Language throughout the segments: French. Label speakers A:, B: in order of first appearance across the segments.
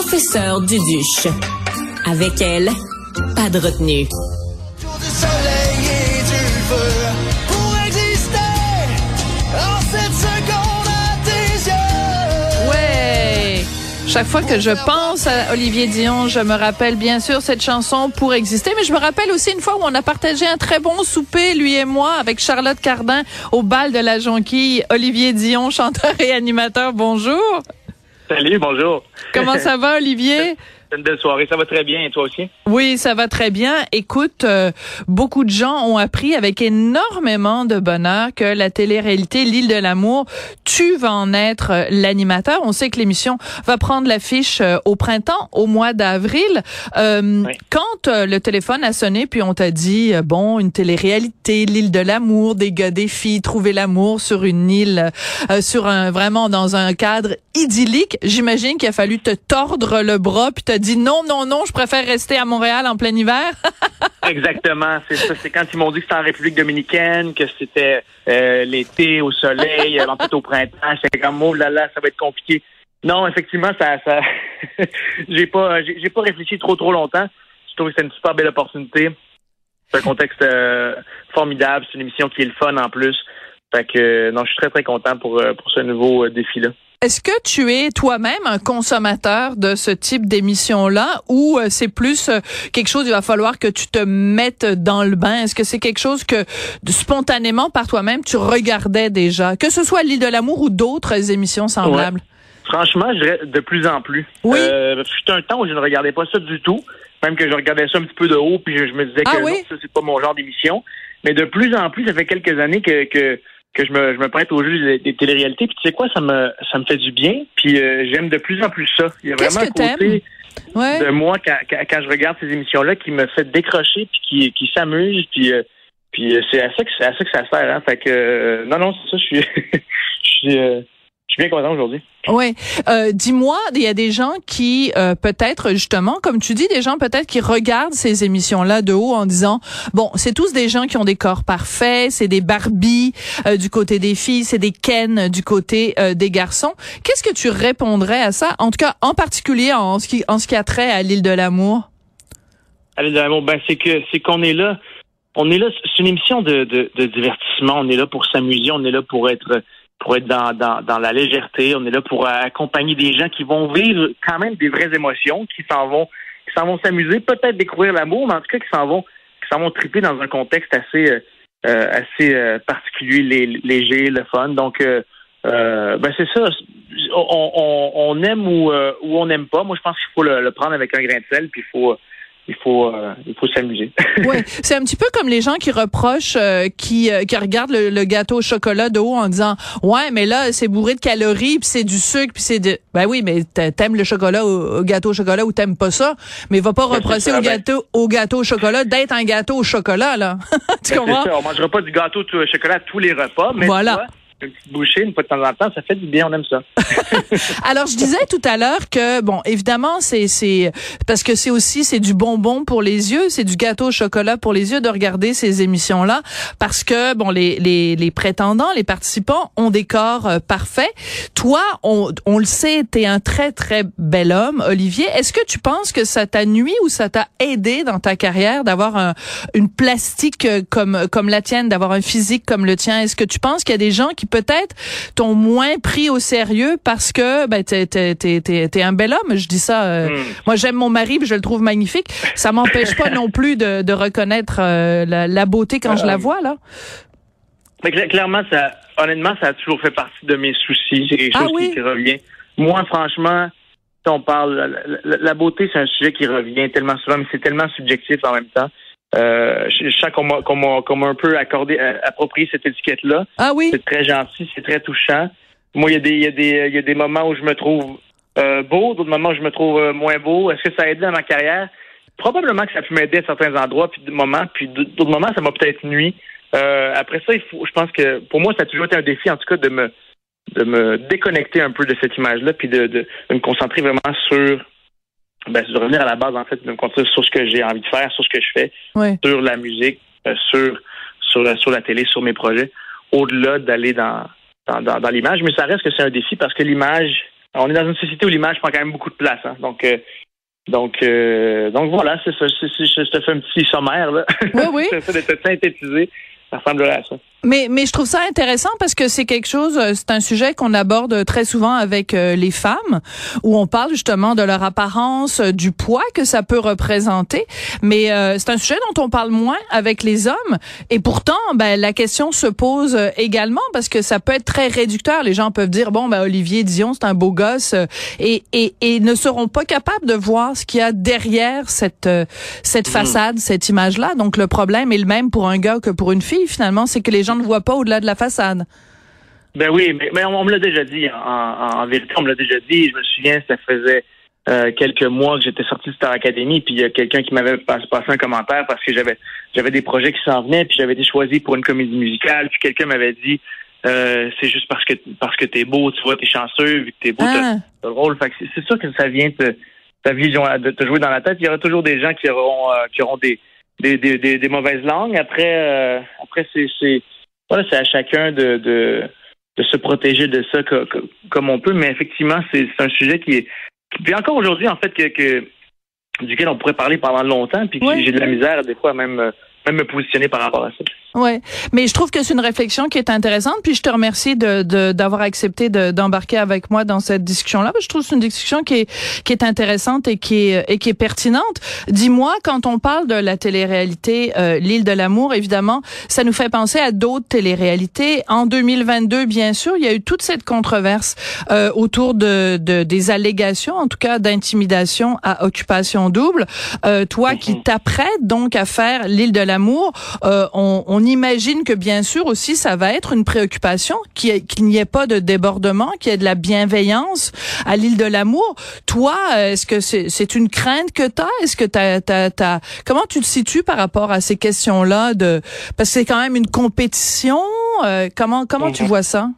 A: Professeur Duduche. Avec elle, pas de retenue.
B: Chaque fois que je pense à Olivier Dion, je me rappelle bien sûr cette chanson pour exister, mais je me rappelle aussi une fois où on a partagé un très bon souper, lui et moi, avec Charlotte Cardin au bal de la Jonquille. Olivier Dion, chanteur et animateur, bonjour.
C: Salut, bonjour.
B: Comment ça va, Olivier?
C: C'est une belle soirée, ça va très bien, et toi aussi?
B: Oui, ça va très bien. Écoute, euh, beaucoup de gens ont appris avec énormément de bonheur que la télé-réalité L'île de l'amour, tu vas en être euh, l'animateur. On sait que l'émission va prendre l'affiche euh, au printemps, au mois d'avril. Euh,
C: Oui.
B: Quand le téléphone a sonné, puis on t'a dit, bon, une télé-réalité, L'île de l'amour, des gars, des filles, trouver l'amour sur une île, euh, sur un vraiment dans un cadre idyllique, j'imagine qu'il a fallu te tordre le bras, puis dit non, non, non, je préfère rester à Montréal en plein hiver.
C: Exactement, c'est ça. C'est quand ils m'ont dit que c'était en République dominicaine, que c'était euh, l'été, au soleil, euh, en au printemps. J'étais comme, oh là là, ça va être compliqué. Non, effectivement, ça, j'ai pas, j'ai pas réfléchi trop trop longtemps. Je trouve que c'est une super belle opportunité. C'est un contexte euh, formidable. C'est une émission qui est le fun en plus. Fait que, non, je suis très très content pour pour ce nouveau euh, défi-là.
B: Est-ce que tu es toi-même un consommateur de ce type d'émission-là ou euh, c'est plus euh, quelque chose, il va falloir que tu te mettes dans le bain? Est-ce que c'est quelque chose que spontanément par toi-même tu regardais déjà? Que ce soit l'île de l'amour ou d'autres émissions semblables?
C: Franchement, je dirais de plus en plus.
B: Oui.
C: Euh, un temps où je ne regardais pas ça du tout. Même que je regardais ça un petit peu de haut, puis je, je me disais
B: Ah
C: que
B: oui?
C: non, ça, c'est pas mon genre d'émission. Mais de plus en plus, ça fait quelques années que, que, que je, me, je me prête au jeu des, téléréalités. Puis tu sais quoi, ça me, ça me fait du bien. Puis euh, j'aime de plus en plus ça. Il y a vraiment un côté
B: Ouais.
C: de moi quand, quand, quand je regarde ces émissions-là qui me fait décrocher, puis qui, qui s'amuse. Puis, euh, puis euh, c'est à ça que c'est à ça que ça sert. Hein. Fait que euh, non, non, c'est ça. Je suis, je suis, euh, suis bien content aujourd'hui.
B: Oui. Euh, Dis-moi, il y a des gens qui, euh, peut-être justement, comme tu dis, des gens peut-être qui regardent ces émissions-là de haut en disant, bon, c'est tous des gens qui ont des corps parfaits, c'est des Barbie euh, du côté des filles, c'est des Ken du côté euh, des garçons. Qu'est-ce que tu répondrais à ça, en tout cas, en particulier en ce qui, en ce qui a trait à l'île de l'amour?
C: Allez, d'amour, ben c'est que c'est qu'on est là. On est là. C'est une émission de, de, de divertissement. On est là pour s'amuser. On est là pour être pour être dans, dans, dans la légèreté. On est là pour accompagner des gens qui vont vivre quand même des vraies émotions, qui s'en vont qui s'en vont s'amuser, peut-être découvrir l'amour, mais en tout cas qui s'en vont qui s'en vont triper dans un contexte assez euh, euh, assez euh, particulier, lé- léger, le fun. Donc euh, euh, ben c'est ça. On, on, on aime ou, euh, ou on n'aime pas. Moi, je pense qu'il faut le, le prendre avec un grain de sel, puis il faut il faut euh, il faut s'amuser.
B: Oui, c'est un petit peu comme les gens qui reprochent, euh, qui, euh, qui regardent le, le gâteau au chocolat de haut en disant, ouais, mais là c'est bourré de calories, puis c'est du sucre, puis c'est de, ben oui, mais t'a- t'aimes le chocolat au, au gâteau au chocolat ou t'aimes pas ça, mais va pas
C: Ben,
B: reprocher
C: ça,
B: au
C: ben-
B: gâteau au gâteau au chocolat d'être un gâteau au chocolat là. tu
C: Ben,
B: comprends?
C: ça, on mangera pas du gâteau au chocolat tous les repas, mais
B: Voilà.
C: tu vois, une une fois de temps en temps, ça fait du bien, on aime ça.
B: Alors je disais tout à l'heure que bon évidemment c'est c'est parce que c'est aussi c'est du bonbon pour les yeux, c'est du gâteau au chocolat pour les yeux de regarder ces émissions là parce que bon les les les prétendants, les participants ont des corps euh, parfaits. Toi on on le sait, tu es un très très bel homme Olivier. Est-ce que tu penses que ça t'a nuit ou ça t'a aidé dans ta carrière d'avoir un, une plastique euh, comme comme la tienne, d'avoir un physique comme le tien? Est-ce que tu penses qu'il y a des gens qui peut-être t'ont moins pris au sérieux parce que ben t'es un bel homme. Je dis ça. euh,
C: Hmm.
B: Moi, j'aime mon mari, puis je le trouve magnifique. Ça m'empêche pas non plus de, de reconnaître euh, la, la beauté quand je la vois là.
C: Mais cla- clairement, ça, honnêtement, ça a toujours fait partie de mes soucis. C'est quelque
B: Ah
C: chose
B: oui?
C: qui, qui revient. Moi, franchement, on parle, la, la- la beauté, c'est un sujet qui revient tellement souvent, mais c'est tellement subjectif en même temps. Euh, je, je sens qu'on m'a, qu'on un peu accordé, euh, approprié cette étiquette-là.
B: Ah oui?
C: C'est très gentil, c'est très touchant. Moi, il y a des, il y a des, il y a des moments où je me trouve euh, beau, d'autres moments où je me trouve euh, moins beau. Est-ce que ça a aidé dans ma carrière? Probablement que ça a pu m'aider à certains endroits, puis moments, puis d'autres moments, ça m'a peut-être nuit. Après ça, il faut, je pense que pour moi, ça a toujours été un défi, en tout cas, de me, de me déconnecter un peu de cette image-là, puis de, de, de me concentrer vraiment sur, ben, de revenir à la base, en fait, de me concentrer sur ce que j'ai envie de faire, sur ce que je fais,
B: Ouais.
C: sur la musique, euh, sur, sur, la, sur la télé, sur mes projets, au-delà d'aller dans, dans, dans, dans l'image. Mais ça reste que c'est un défi parce que l'image, on est dans une société où l'image prend quand même beaucoup de place. hein. Donc, euh, donc, euh, donc voilà, c'est ça. C'est- c'est- Je te fais un petit sommaire. Là.
B: Oui, oui.
C: J'essaie de te synthétiser. Ça ressemblerait à ça.
B: Mais, mais je trouve ça intéressant parce que c'est quelque chose, euh, c'est un sujet qu'on aborde très souvent avec euh, les femmes, où on parle justement de leur apparence, euh, du poids que ça peut représenter. Mais euh, c'est un sujet dont on parle moins avec les hommes. Et pourtant, ben, la question se pose également parce que ça peut être très réducteur. Les gens peuvent dire, bon, ben, Olivier Dion, c'est un beau gosse, et, et, et ne seront pas capables de voir ce qu'il y a derrière cette, cette façade, cette image-là. Donc, le problème est le même pour un gars que pour une fille, finalement, c'est que les gens ne voient pas au-delà de la façade.
C: Ben oui, mais, mais on, on me l'a déjà dit. En, en- en vérité, on me l'a déjà dit. Je me souviens, ça faisait euh, quelques mois que j'étais sorti de Star Academy, puis il y a quelqu'un qui m'avait pas- passé un commentaire parce que j'avais j'avais des projets qui s'en venaient, puis j'avais été choisi pour une comédie musicale, puis quelqu'un m'avait dit euh, c'est juste parce que parce que t'es beau, tu vois, t'es chanceux, vu que t'es beau,
B: Ah.
C: t'as le rôle. Fait c'est- sûr que ça vient te ta vision de te jouer dans la tête. Il y aura toujours des gens qui auront euh, qui auront des des, des, des, des mauvaises langues. Après après c'est voilà, c'est à chacun de, de de se protéger de ça co- co- comme on peut. Mais effectivement, c'est un sujet qui est puis encore aujourd'hui en fait que, que duquel on pourrait parler pendant longtemps. Puis j'ai- de la misère des fois à même même me positionner par rapport à ça.
B: Ouais, mais je trouve que c'est une réflexion qui est intéressante. Puis je te remercie de de- d'avoir accepté de- d'embarquer avec moi dans cette discussion-là. Je trouve que c'est une discussion qui est qui est intéressante et qui est et qui est pertinente. Dis-moi, quand on parle de la télé-réalité euh, l'île de l'amour, évidemment, ça nous fait penser à d'autres télé-réalités. En 2022, bien sûr, il y a eu toute cette controverse euh, autour de, de des allégations, en tout cas d'intimidation à occupation double. Euh, toi qui t'apprêtes donc à faire l'île de l'amour, euh, on, on imagine que bien sûr aussi ça va être une préoccupation qu'il n'y ait pas de débordement, qu'il y ait de la bienveillance à l'île de l'amour. Toi, euh, est-ce que c'est une crainte que tu as Est-ce que t'as- comment tu te situes par rapport à ces questions-là de parce que c'est quand même une compétition. euh, comment comment tu
C: Mhm.
B: vois ça?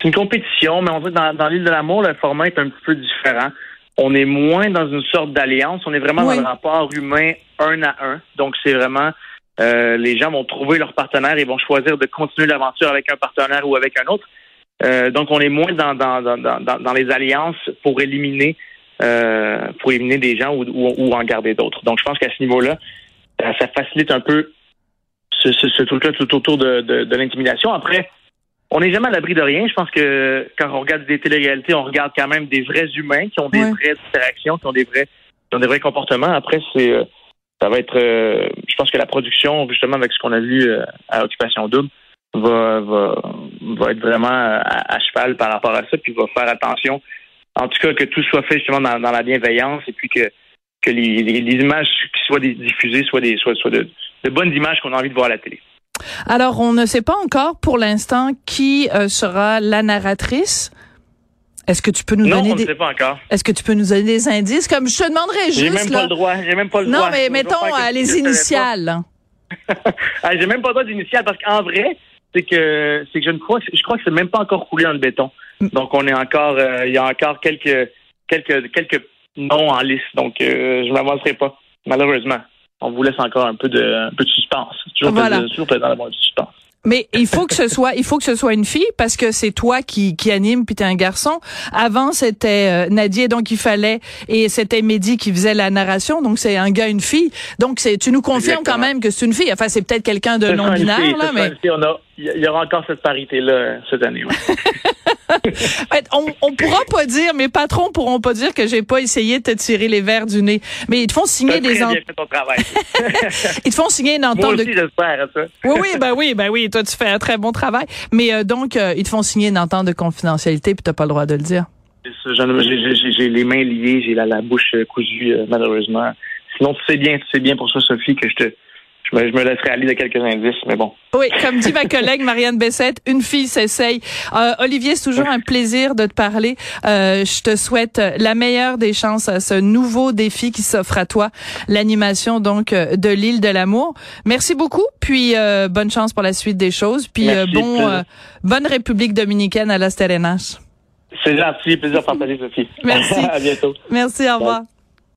C: C'est une compétition, mais on dirait que dans, dans l'île de l'amour, le format est un petit peu différent. On est moins dans une sorte d'alliance, on est vraiment
B: Oui.
C: dans le rapport humain un à un. Donc c'est vraiment euh, les gens vont trouver leur partenaire et vont choisir de continuer l'aventure avec un partenaire ou avec un autre. Euh, donc on est moins dans, dans, dans, dans, dans les alliances pour éliminer euh, pour éliminer des gens ou, ou, ou en garder d'autres. Donc je pense qu'à ce niveau-là, ça facilite un peu ce, ce, ce truc-là tout autour de, de, de l'intimidation. Après, on n'est jamais à l'abri de rien. Je pense que quand on regarde des téléréalités, on regarde quand même des vrais humains qui ont des
B: Ouais.
C: vraies interactions, qui ont des vrais, qui ont des vrais comportements. Après, c'est, ça va être, euh, je pense que la production, justement, avec ce qu'on a vu euh, à Occupation Double, va, va, va être vraiment à, à cheval par rapport à ça, puis va faire attention. En tout cas, que tout soit fait justement dans, la bienveillance et puis que, que les, images qui soient diffusées soient, des, soient, soient de, bonnes images qu'on a envie de voir à la télé.
B: Alors, on ne sait pas encore pour l'instant qui euh, sera la narratrice. Est-ce que tu peux nous
C: Non,
B: donner
C: on ne
B: des
C: sait pas encore.
B: Est-ce que tu peux nous donner des indices? Comme je te demanderais
C: J'ai
B: juste
C: même
B: là.
C: pas le droit. J'ai même pas le
B: non,
C: droit.
B: mais
C: Je vais
B: mettons euh, les initiales.
C: j'ai même pas le droit d'initial parce qu'en vrai, c'est que c'est que je ne crois que je crois que c'est même pas encore coulé dans le béton.
B: Mm.
C: Donc on est encore euh, il y a encore quelques quelques quelques noms en liste. Donc euh, je m'avancerai pas malheureusement. On vous laisse encore un peu de un peu de suspense. Toujours
B: Voilà.
C: plaisant- toujours plaisant d'avoir du suspense.
B: Mais il faut que ce soit, il faut que ce soit une fille parce que c'est toi qui, qui anime puis t'es un garçon. Avant c'était euh, Nadia donc il fallait et c'était Mehdi qui faisait la narration donc c'est un gars une fille donc c'est tu nous confirmes
C: Exactement.
B: quand même que c'est une fille. Enfin c'est peut-être quelqu'un de
C: Ce
B: non binaire
C: fille,
B: là mais
C: il y aura encore cette parité-là euh, cette année. Ouais.
B: on, on pourra pas dire, mes patrons pourront pas dire que j'ai pas essayé de te tirer les verres du nez. Mais ils te font signer des
C: très
B: en-
C: bien fait ton travail.
B: ils te font signer une
C: Moi
B: entente
C: aussi,
B: de
C: j'espère ça.
B: Oui, oui, ben oui, ben oui, toi tu fais un très bon travail. Mais euh, donc, euh, ils te font signer une entente de confidentialité, puis t'as pas le droit de le dire.
C: J'ai les mains liées, j'ai la, la bouche cousue, euh, malheureusement. Sinon, tu sais bien, tu sais bien pour ça, Sophie, que je te, je me, je me laisserai aller de quelques indices, mais bon.
B: Oui, comme dit ma collègue Marianne Bessette, une fille s'essaye. Euh, Olivier, c'est toujours un plaisir de te parler. Euh, je te souhaite la meilleure des chances à ce nouveau défi qui s'offre à toi, l'animation donc de l'île de l'amour. Merci beaucoup, puis euh, bonne chance pour la suite des choses, puis euh,
C: Merci,
B: bon, euh, bonne République dominicaine à Las Terrenas.
C: C'est gentil, plaisir de partager, Sophie.
B: Merci.
C: à bientôt.
B: Merci, au revoir.